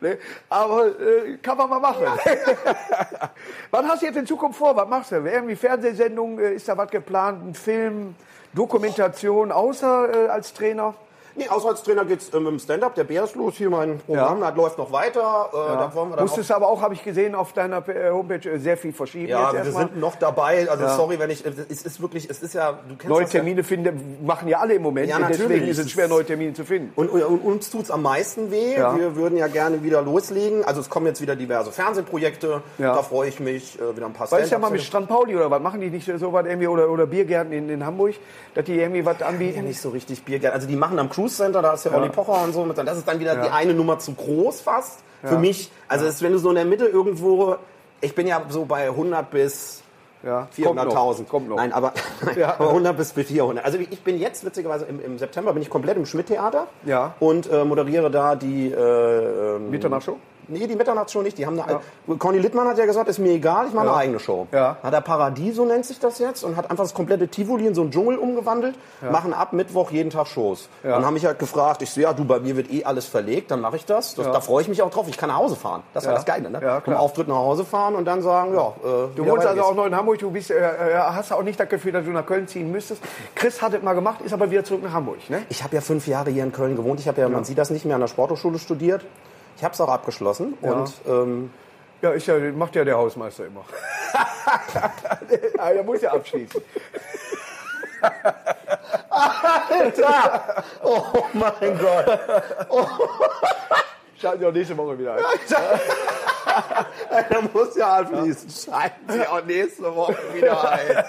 ne? aber äh, kann man mal machen. was hast du jetzt in Zukunft vor? Was machst du? Irgendwie Fernsehsendung? Äh, ist da was geplant? Ein Film? Dokumentation? Außer äh, als Trainer? Nee, außer als Trainer geht's ähm, im Stand-up, der Bär ist los, hier mein Programm, das läuft noch weiter. Äh, Da wollen wir dann auch Musstest aber auch, habe ich gesehen, auf deiner äh, Homepage äh, sehr viel verschieben. Ja, wir sind noch dabei. Also sorry, wenn ich. Es ist wirklich, es ist ja. Du kennst Neue ja. Termine finden, machen ja alle im Moment. Ja, und natürlich. deswegen ist es schwer, neue Termine zu finden. Und, und uns tut's am meisten weh. Ja. Wir würden ja gerne wieder loslegen. Also es kommen jetzt wieder diverse Fernsehprojekte. Ja. Da freue ich mich. Äh, wieder ein paar Weißt du ja mal mit Strand Pauli oder was? Machen die nicht so was irgendwie oder, oder Biergärten in, in Hamburg, dass die irgendwie was ja anbieten? nicht so richtig Biergeld. Also die machen am Cruise Center, da ist ja, Olli Pocher und so. Mit, das ist dann wieder die eine Nummer zu groß fast für mich. Also ist, wenn du so in der Mitte irgendwo, ich bin ja so bei 100 bis Ja, kommt noch, 400.000. Kommt noch. Nein, aber, Ja. aber 100 bis 400. Also ich bin jetzt, witzigerweise, im, im September bin ich komplett im Schmidt-Theater Ja. und äh, moderiere da die... Äh, ähm, Mitternachtsshow? Nee, die Mitternachtsshow nicht. Die haben eine, Conny Littmann hat ja gesagt, ist mir egal, ich mache eine eigene Show. Ja. Hat er Paradiso nennt sich das jetzt und hat einfach das komplette Tivoli in so einen Dschungel umgewandelt, machen ab Mittwoch jeden Tag Shows. Dann haben mich halt gefragt, ich so, ja, du, bei mir wird eh alles verlegt, dann mache ich das. das Da freue ich mich auch drauf, ich kann nach Hause fahren. Das ist ja Ja. das Geile, ne? Ja, Vom. Auftritt nach Hause fahren und dann sagen, ja, äh, Du wohnst also auch noch in Hamburg, du bist, äh, äh, hast auch nicht das Gefühl, dass du nach Köln ziehen müsstest. Chris hat es mal gemacht, ist aber wieder zurück nach Hamburg, ne? Ich habe ja fünf Jahre hier in Köln gewohnt. Ich habe ja, man sieht das nicht mehr, an der Sporthochschule studiert. Ich habe es auch abgeschlossen und ähm, Ja, ja, macht ja der Hausmeister immer. Ah, der muss ja abschließen. Alter! Oh mein Gott! Schalten Sie auch nächste Woche wieder ein. Er muss ja abschließen. Schalten Sie auch nächste Woche wieder ein.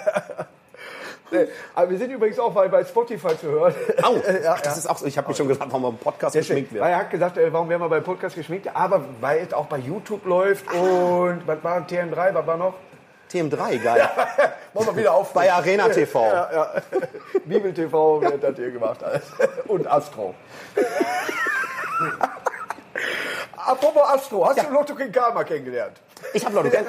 Aber wir sind übrigens auch bei, bei Spotify zu hören. Au, ja, das ist auch so. Ich habe mich schon gesagt, warum im Podcast geschminkt wird. er hat gesagt, äh, warum werden wir beim Podcast geschminkt? Aber weil es auch bei YouTube läuft und was war TM3, was war noch? TM3, geil. Wollen wir wieder auf. Bei Arena TV. Ja, ja. Bibel TV wird das hier gemacht. alles. Und Astro. Apropos Astro, hast du Lotto King Karma kennengelernt? Ich habe Leute kennen.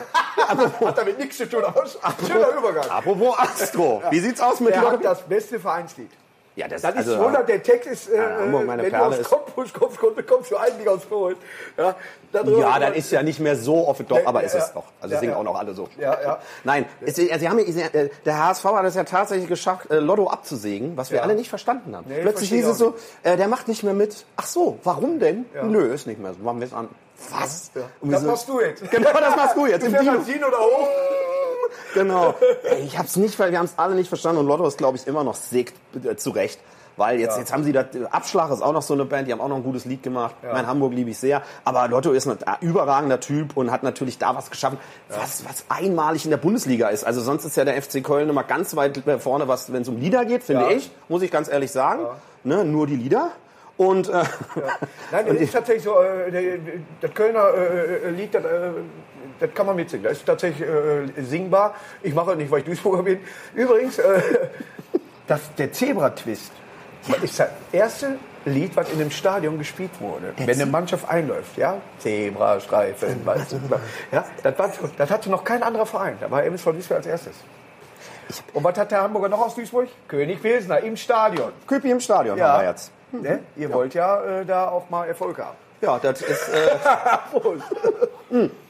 Hat damit nichts zu tun, aber schöner Übergang. Apropos Astro. Wie sieht's aus mit Er Lotto? hat das beste Vereinslied. Ja, das, Das ist also, wundert, der Text ist, äh, Hamburg, meine wenn Perle du ist- aus Cottbus kommst, kommst, kommst du eigentlich aus Polen. Ja, Ja, dann ist ja nicht mehr so oft, doch, aber ist Ja, es doch. Also ja, singen ja. auch noch alle so. Ja, ja. Nein, es, sie haben, ja- äh, der HSV hat es ja tatsächlich geschafft, äh, Lotto abzusägen, was wir Ja. alle nicht verstanden haben. Nee, Plötzlich hieß es so, äh, der macht nicht mehr mit. Ach so, warum denn? Nö, ist nicht mehr so. Machen wir es an. Was? Das machst du jetzt. Genau, das machst du jetzt. Im Dino. Dino da hoch. Genau. Ey, ich hab's nicht, weil wir haben es alle nicht verstanden und Lotto ist, glaube ich, immer noch sägt äh, zurecht. Weil jetzt, jetzt haben sie das, Abschlag ist auch noch so eine Band, die haben auch noch ein gutes Lied gemacht. Mein Hamburg liebe ich sehr. Aber Lotto ist ein äh, überragender Typ und hat natürlich da was geschaffen, was, was einmalig in der Bundesliga ist. Also sonst ist ja der FC Köln immer ganz weit vorne, was, wenn es um Lieder geht, finde Ja. ich, muss ich ganz ehrlich sagen. Ne, nur die Lieder. Und, äh, Nein, das ist tatsächlich so, äh, der- das Kölner äh, äh, Lied, das, äh, das kann man mitsingen. Das ist tatsächlich äh, singbar. Ich mache es nicht, weil ich Duisburger bin. Übrigens, äh, das, der Zebra-Twist ist das erste Lied, was in einem Stadion gespielt wurde. wenn eine Mannschaft einläuft, ja? Zebrastreifen, weißt du, ja? Das, war, das hatte noch kein anderer Verein. Da war MSV Duisburg als erstes. Und was hat der Hamburger noch aus Duisburg? König Pilsner im Stadion. Köpi im Stadion Ja. haben wir jetzt. Ne? Ihr wollt ja äh, da auch mal Erfolg haben. Ja, das ist. Äh,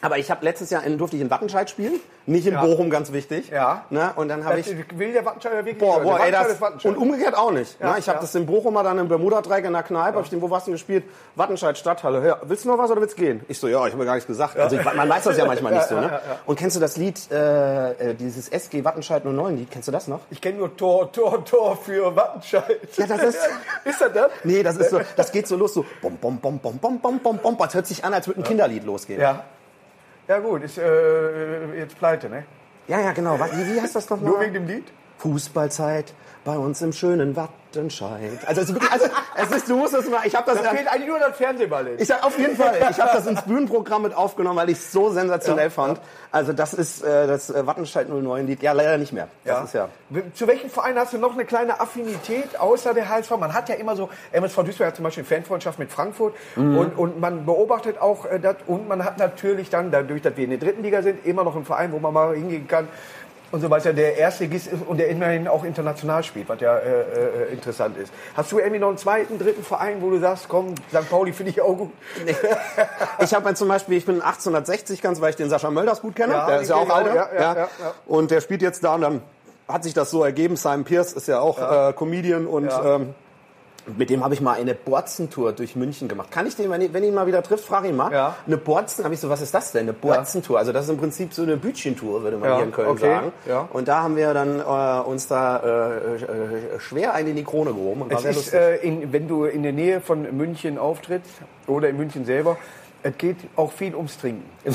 aber ich habe letztes Jahr in, durfte ich in Wattenscheid spielen, nicht in Ja. Bochum, ganz wichtig. Ja. Ne? Und dann habe Das ich. will der Wattenscheider wirklich Boah, boah, ey, das, Wattenscheid. und umgekehrt auch nicht. Ja, ne? Ich habe ja. das in Bochum mal dann im Bermuda-Dreieck in der Kneipe, hab ich den, wo warst du denn gespielt? Wattenscheid Stadthalle. Ja, willst du noch was oder willst du gehen? Ich so, ja, ich habe mir gar nichts gesagt. Also ich, man weiß das ja manchmal nicht so. Ne? Und kennst du das Lied, äh, äh, dieses SG Wattenscheid 09 Lied, kennst du das noch? Ich kenne nur Tor, Tor, Tor für Wattenscheid. Ja, das ist- ist das das? Nee, das ist so, das geht so los, so bom, bom, bom, bom, bom, bom, bom, bom. Das hört sich an, als würde ein Kinderlied losgehen. Ja. Ja gut, ist äh, jetzt pleite, ne? ja, ja, genau. Wie, wie heißt das nochmal? Nur wegen dem Lied? Fußballzeit bei uns im schönen Wattenscheid. Also, es ist wirklich, also es ist, du musst es mal, ich habe das, Da fehlt eigentlich nur das Fernsehballett. ich sag auf jeden Fall, ich habe das ins Bühnenprogramm mit aufgenommen, weil ich es so sensationell Ja, fand. Also das ist äh, das äh, Wattenscheid 09 Lied. Ja, leider nicht mehr. Das ist ja. Zu welchem Verein hast du noch eine kleine Affinität außer der HSV? Man hat ja immer so, MSV Duisburg hat zum Beispiel Fanfreundschaft mit Frankfurt Mhm. und, und man beobachtet auch äh, das und man hat natürlich dann, dadurch, dass wir in der dritten Liga sind, immer noch einen Verein, wo man mal hingehen kann und so weiter, der Erstligist ist und der immerhin auch international spielt, was ja äh, äh, interessant ist. Hast du irgendwie noch einen zweiten, dritten Verein, wo du sagst, komm, St. Pauli finde ich auch gut? Ich habe zum Beispiel, ich bin 1860 ganz, weil ich den Sascha Mölders gut kenne. Ja, der ist ja auch alter. ja, ja, ja. Und der spielt jetzt da und dann hat sich das so ergeben. Simon Pierce ist ja auch Äh, Comedian und ähm, mit dem habe ich mal eine Borzentour durch München gemacht. Kann ich den, wenn ich, wenn ich ihn mal wieder trifft, frage ihn mal. Ja. Eine Borzen, habe ich so, was ist das denn? Eine Borzentour. Also das ist im Prinzip so eine Bütchentour, würde man Ja, hier in Köln okay, sagen. ja. Und da haben wir dann äh, uns da äh, äh, schwer einen in die Krone gehoben. Und war Es ist, äh, in, wenn du in der Nähe von München auftrittst oder in München selber, es geht auch viel ums Trinken.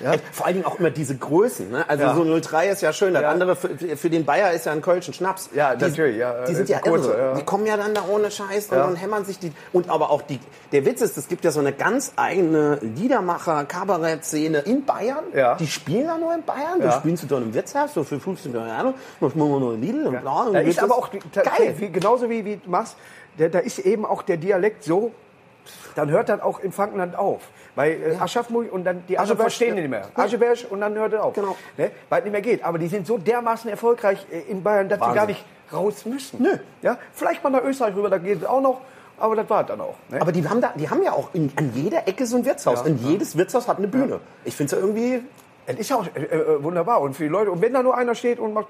Ja. Vor allen Dingen auch immer diese Größen. Ne? Also Ja. so 03 ist ja schön. Das Ja. andere für, für den Bayer ist ja ein Kölschen Schnaps. Ja, die, natürlich, ja. Die sind ja Kurze, irre. Die kommen ja dann da ohne Scheiß und, hämmern sich die. Und aber auch die. Der Witz ist, es gibt ja so eine ganz eigene Liedermacher-Kabarett-Szene in Bayern. Die spielen da nur in Bayern. Die spielen zu dort im Wirtshaus, so für 15 Euro. Dann machen wir noch ein Lidl und bla. und ist aber auch, geil. wie, genauso wie, wie du machst, da, da ist eben auch der Dialekt so dann hört das auch im Frankenland auf. Bei äh, Aschaffenburg und dann die Ascheberg, verstehen ja. nicht mehr. Ascheberg und dann hört er auf. Genau. Ne? Weil es nicht mehr geht. Aber die sind so dermaßen erfolgreich äh, in Bayern, dass Wahnsinn. gar nicht raus müssen. Nö. Ja? Vielleicht mal nach Österreich rüber, da geht es auch noch. Aber das war es dann auch. Ne? Aber die haben, da, die haben ja auch in, an jeder Ecke so ein Wirtshaus. und jedes Wirtshaus hat eine Bühne. Ich finde es ja irgendwie. Es ist ja auch äh, äh, wunderbar und für die Leute. Und wenn da nur einer steht und macht,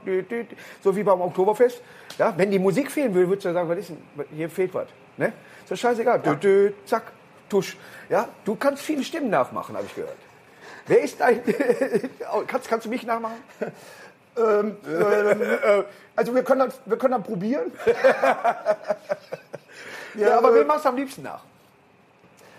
so wie beim Oktoberfest, ja, wenn die Musik fehlen würde, würdest du sagen, was ist denn, hier fehlt was. Ne? Ist doch scheißegal. Dü- dü, zack, tusch. Ja, du kannst viele Stimmen nachmachen, habe ich gehört. Wer ist dein... Oh, kannst, kannst du mich nachmachen? Also wir können das, wir können das probieren. Ja, aber wen machst du am liebsten nach?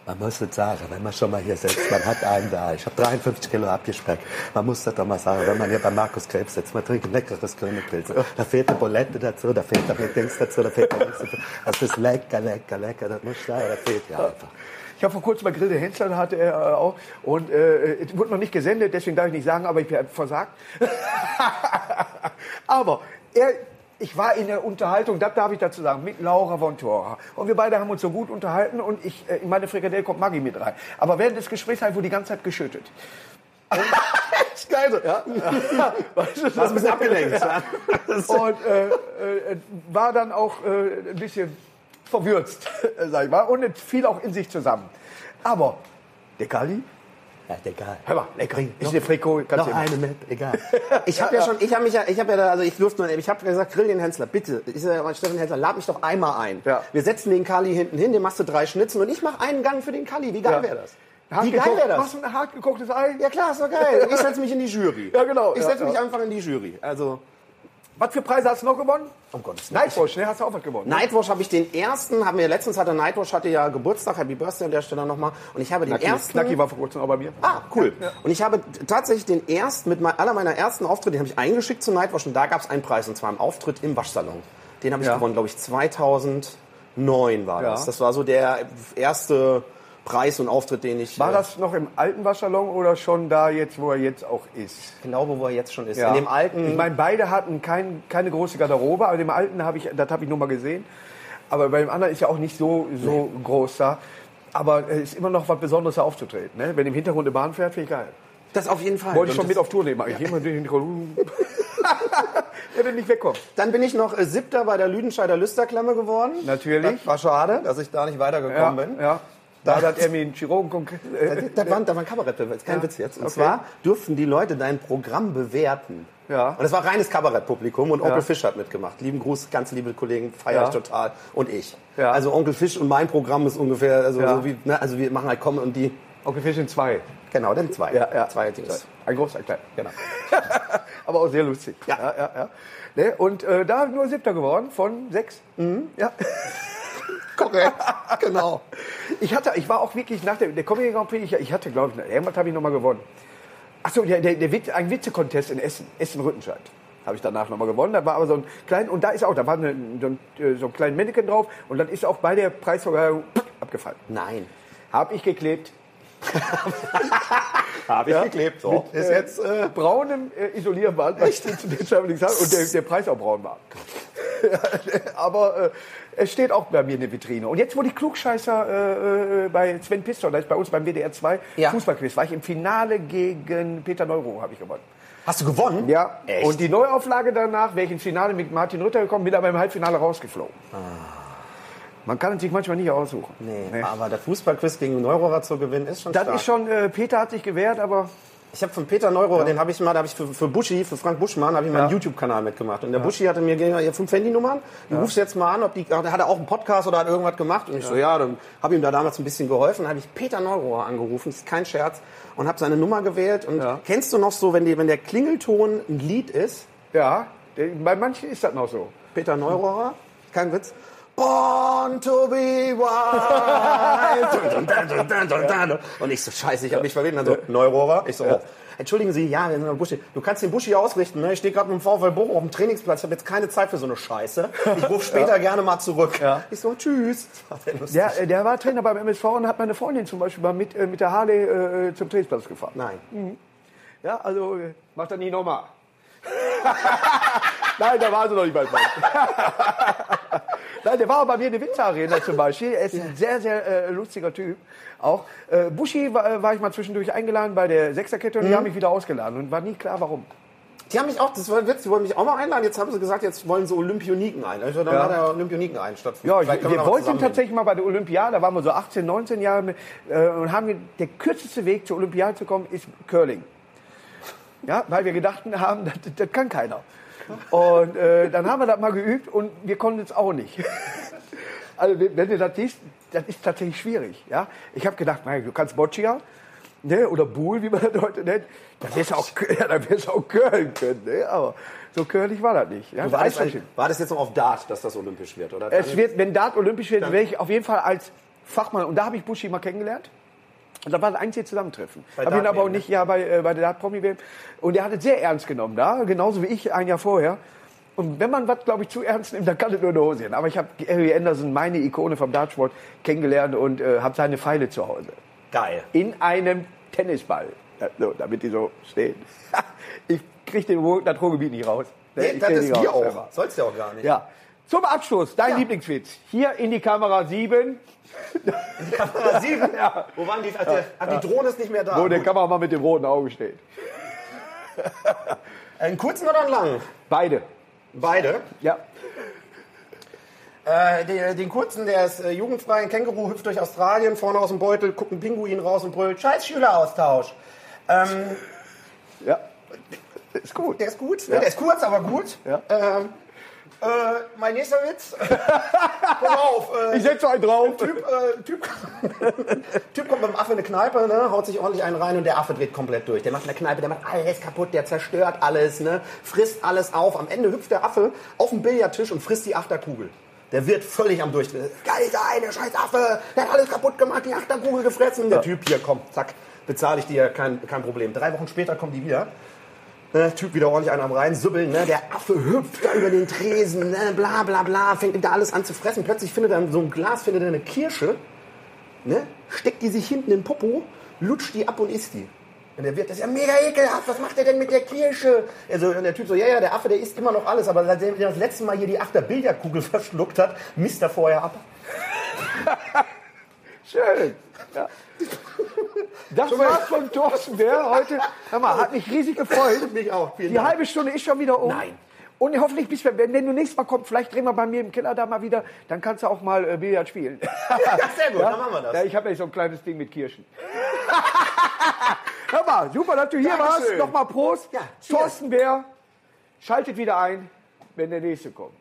Man muss es sagen, wenn man schon mal hier sitzt, man hat einen da. Ich habe 53 Kilo abgespeckt. Man muss das doch mal sagen, wenn man hier bei Markus Krebs sitzt, man trinkt ein leckeres Königpilz. Da fehlt eine Bolette dazu, da fehlt ein Dings dazu, da fehlt noch nichts dazu. Das ist lecker, lecker, lecker, das muss ich sagen, das fehlt ja einfach. Ich habe vor kurzem mal Grill der Hensler, hatte er äh, auch. Und äh, es wurde noch nicht gesendet, deswegen darf ich nicht sagen, aber ich habe versagt. aber er, ich war in der Unterhaltung, das darf ich dazu sagen, mit Laura von Tora. Und wir beide haben uns so gut unterhalten und ich, äh, in meine Frikadelle kommt Maggi mit rein. Aber während des Gesprächs ich wohl die ganze Zeit geschüttet. ist geil so. Ja. Weißt du, Das ist ein bisschen abgelenkt. ja. und äh, äh, war dann auch äh, ein bisschen verwürzt, sag ich mal. Und es fiel auch in sich zusammen. Aber der Kali, Ja, egal. hör mal, lecker. Ist der Frikot, kannst Noch eine mit, egal. Ich habe ja schon, ich habe mich ja, ich habe ja da, also ich durfte nur, ich habe gesagt, grill den Hensler, bitte. Ich sage, mal, Steffen Hensler, lad mich doch einmal ein. Ja. Wir setzen den Kali hinten hin, den machst du drei Schnitzel und ich mache einen Gang für den Kali. Wie geil Ja. wäre das? Hart Wie geil wäre das? Machst du ein hart gekochtes Ei? Ja klar, ist doch geil. Ich setze mich in die Jury. Ja, genau. Ich Ja, setze mich ja. einfach in die Jury. Also Was für Preise hast du noch gewonnen? um Gottes Willen. Nightwatch, ne? Hast du auch was gewonnen? Nightwash habe ich den ersten, haben wir letztens hatte Nightwash hatte ja Geburtstag, Happy Birthday an der Stelle nochmal. Und ich habe den Knacki, ersten. Knacki war vor kurzem auch bei mir. Ah, cool. Und ich habe tatsächlich den ersten, mit aller meiner ersten Auftritte, den habe ich eingeschickt zu Nightwash und da gab es einen Preis und zwar einen Auftritt im Waschsalon. Den habe ich Ja. gewonnen, glaube ich, 2009 war Ja. das. Das war so der erste Preis und Auftritt, den ich War äh, das noch im alten Waschsalon oder schon da jetzt, wo er jetzt auch ist? glaube, wo er jetzt schon ist. Ja. In dem alten. Ich meine, beide hatten kein, keine große Garderobe, aber dem alten habe ich, das habe ich nur mal gesehen. Aber bei dem anderen ist ja auch nicht so, so groß da. Aber es ist immer noch was Besonderes da aufzutreten. Ne? Wenn im Hintergrund eine Bahn fährt, finde ich geil. das auf jeden Fall. Wollte ich schon mit auf Tour nehmen. Ich gehe mal durch den wegkommen. Dann bin ich noch äh, siebter bei der Lüdenscheider Lüsterklamme geworden. Natürlich. Das war schade, dass ich da nicht weitergekommen bin. ja. Da hat er mir einen Chirurgen konkret. Äh, Das war, ein Kabarettbeweis, kein Ja. Witz jetzt. Und Okay. zwar durften die Leute dein Programm bewerten. Ja. Und es war reines Kabarettpublikum und Onkel Fisch hat mitgemacht. Lieben Gruß, ganz liebe Kollegen, feiere Ja. ich total. Und ich. Ja. Also Onkel Fisch und mein Programm ist ungefähr, also, Ja. so wie, ne, also wir machen halt Kommen und die, okay, wir sind zwei. genau, dann zwei. Ja, ja. Zwei Dings. Ein großer, ein kleiner. Genau. Aber auch sehr lustig. Ja. ja, ja, ja. Ne? Und äh, da nur siebter geworden von sechs. Ja. Korrekt, genau. Ich hatte, ich war auch wirklich nach der, der Comedy Grand Prix, ich, ich hatte, glaube ich, irgendwas habe ich nochmal gewonnen. Achso, der, der, der ein Witze-Contest in Essen, Essen-Rüttenscheid. Habe ich danach nochmal gewonnen. Da war aber so ein klein, und da ist auch, da war eine, so, ein, äh, so ein kleinen Männchen drauf und dann ist auch bei der Preisverleihung abgefallen. Nein. Habe ich geklebt. Habe ich geklebt. So. Mit, ist äh, jetzt, äh, braunem äh, Isolierband, weil ich zu den nichts habe und der, der Preis auch braun war. Aber äh, es steht auch bei mir in der Vitrine. Und jetzt wurde ich Klugscheißer äh, bei Sven Pistor, da ist bei uns beim WDR 2 Ja. Fußballquiz, war ich im Finale gegen Peter Neuro, habe ich gewonnen. hast du gewonnen? Ja, Echt? und die Neuauflage danach wäre ich ins Finale mit Martin Rütter gekommen, bin aber im Halbfinale rausgeflogen. Man kann es sich manchmal nicht aussuchen. Ah. Nee, aber der Fußballquiz gegen Neurohrer zu gewinnen ist schon Das stark. ist schon, äh, Peter hat sich gewehrt, aber Ich habe von Peter Neurohrer, den habe ich mal, da habe ich für, für Buschi, für Frank Buschmann, habe ich mal einen YouTube-Kanal mitgemacht. Und der Buschi hatte mir gegeben, fünf Handynummern, du rufst jetzt mal an, ob die, hat er auch einen Podcast oder hat irgendwas gemacht. Und ich so, ja, dann habe ihm da damals ein bisschen geholfen. Dann habe ich Peter Neurohrer angerufen, das ist kein Scherz, und habe seine Nummer gewählt. Und Ja. kennst du noch so, wenn, die, wenn der Klingelton ein Lied ist, ja, bei manchen ist das noch so. Peter Neurohrer, kein Witz, Born to be wild. Und ich so, scheiße, ich habe mich verwirrt. Dann so, Neurohrer. Ich so, oh. Entschuldigen Sie, ja, wir sind am Buschi. Du kannst den Buschi ausrichten. Ne? Ich stehe gerade mit dem VfL Bochum auf dem Trainingsplatz. Ich habe jetzt keine Zeit für so eine Scheiße. Ich rufe später gerne mal zurück. Ja. Ich so, tschüss. Das. Der, äh, der war Trainer beim MSV und hat meine Freundin zum Beispiel mal mit, äh, mit der Harley äh, zum Trainingsplatz gefahren. Nein. Ja, also äh, macht er nie nochmal. Nein, da war sie noch nicht bei Nein, der war bei mir in der Winterarena zum Beispiel. Er ist ein sehr, sehr äh, lustiger Typ. Auch. Äh, Buschi war, äh, war ich mal zwischendurch eingeladen bei der Sechserkette und die haben mich wieder ausgeladen und war nie klar, warum. Die haben mich auch, das war ein Witz, die wollten mich auch mal einladen. Jetzt haben sie gesagt, jetzt wollen sie Olympioniken ein. Also dann Ja. hat er Olympioniken ein statt Ja, ich, wir wollten tatsächlich mal bei der Olympiade, da waren wir so 18, 19 Jahre mit, äh, und haben, der kürzeste Weg zur Olympiade zu kommen ist Curling. Ja, weil wir gedachten haben, das, das kann keiner. Und äh, dann haben wir das mal geübt und wir konnten es auch nicht. Also wenn du das siehst, das ist tatsächlich schwierig. Ja? Ich habe gedacht, mein, du kannst Boccia ne? oder Buhl, wie man das heute nennt, dann wirst du auch, ja, dann wirst du auch curlen können. Ne? Aber so curlig war das nicht. Ja? War das, war das jetzt noch auf Dart, dass das olympisch wird? Oder? Es wird, wenn Dart olympisch wird, wäre ich auf jeden Fall als Fachmann. Und da habe ich Buschi mal kennengelernt. Und da war das einzige Zusammentreffen. Bei Habe ihn aber auch nicht, ja, bei, äh, bei der Dart Promi WM. Und er hat es sehr ernst genommen da, genauso wie ich ein Jahr vorher. Und wenn man was, glaube ich, zu ernst nimmt, dann kann es nur eine Hose sein. Aber ich habe Harry Anderson, meine Ikone vom Dartsport, kennengelernt und äh, habe seine Pfeile zu Hause. Geil. In einem Tennisball. So, damit die so stehen. ich kriege das Ruhrgebiet nicht raus. Nee, das ist raus. auch. Sollst ja auch gar nicht. Ja. Zum Abschluss, dein Ja. Lieblingswitz. Hier in die Kamera 7, Kamera sieben. Wo waren die? Ach, der, ach, die Drohne ist nicht mehr da. wo der Gut. Kameramann mit dem roten Auge steht. Einen kurzen oder einen langen? Beide. Beide. Ja. Äh, den, den kurzen, der ist äh, jugendfrei, ein Känguru hüpft durch Australien, vorne aus dem Beutel, guckt ein Pinguin raus und brüllt, scheiß Schüleraustausch. Ähm, Ja. Ist gut. der ist gut, ne? der ist kurz, aber gut. Ja. Ähm, äh, mein nächster Witz. Pass auf. Äh, Ich setze einen drauf. Typ, äh, typ, typ kommt mit dem Affe in eine Kneipe, ne, haut sich ordentlich einen rein und der Affe dreht komplett durch. Der macht in der Kneipe, der macht alles kaputt, der zerstört alles, ne, frisst alles auf. Am Ende hüpft der Affe auf den Billardtisch und frisst die Achterkugel. Der wird völlig am Durchdrehen. Geil, der eine scheiß Affe, der hat alles kaputt gemacht, die Achterkugel gefressen. Und der Typ, hier, komm, zack, bezahle ich dir, kein, kein Problem. Drei Wochen später kommen die wieder. Ne, typ wieder ordentlich einen am Rhein, sübbeln, ne, der Affe hüpft da über den Tresen, ne, bla bla bla, fängt da alles an zu fressen. Plötzlich findet er so einem Glas findet er eine Kirsche, ne, steckt die sich hinten in den Popo, lutscht die ab und isst die. Und der Wirt, das ist ja mega ekelhaft, was macht der denn mit der Kirsche? Also, und der Typ so, ja, ja, der Affe, der isst immer noch alles, aber seitdem er das letzte Mal hier die Achter Billardkugel verschluckt hat, misst er vorher ab. Schön. Ja. Das war's von Thorsten Bär heute. Hör mal, hat mich riesig gefreut. Mich auch, vielen Die Dank. halbe Stunde ist schon wieder um. Nein. Und hoffentlich bis wir, wenn, wenn du nächstes Mal kommst, vielleicht drehen wir bei mir im Keller da mal wieder, dann kannst du auch mal äh, Billard spielen. Ja, sehr gut, dann machen wir das. Ja, ich habe ja so ein kleines Ding mit Kirschen. Hör mal, super, dass du hier Dankeschön. warst. Nochmal Prost. Ja, cheers. Thorsten Bär, schaltet wieder ein, wenn der nächste kommt.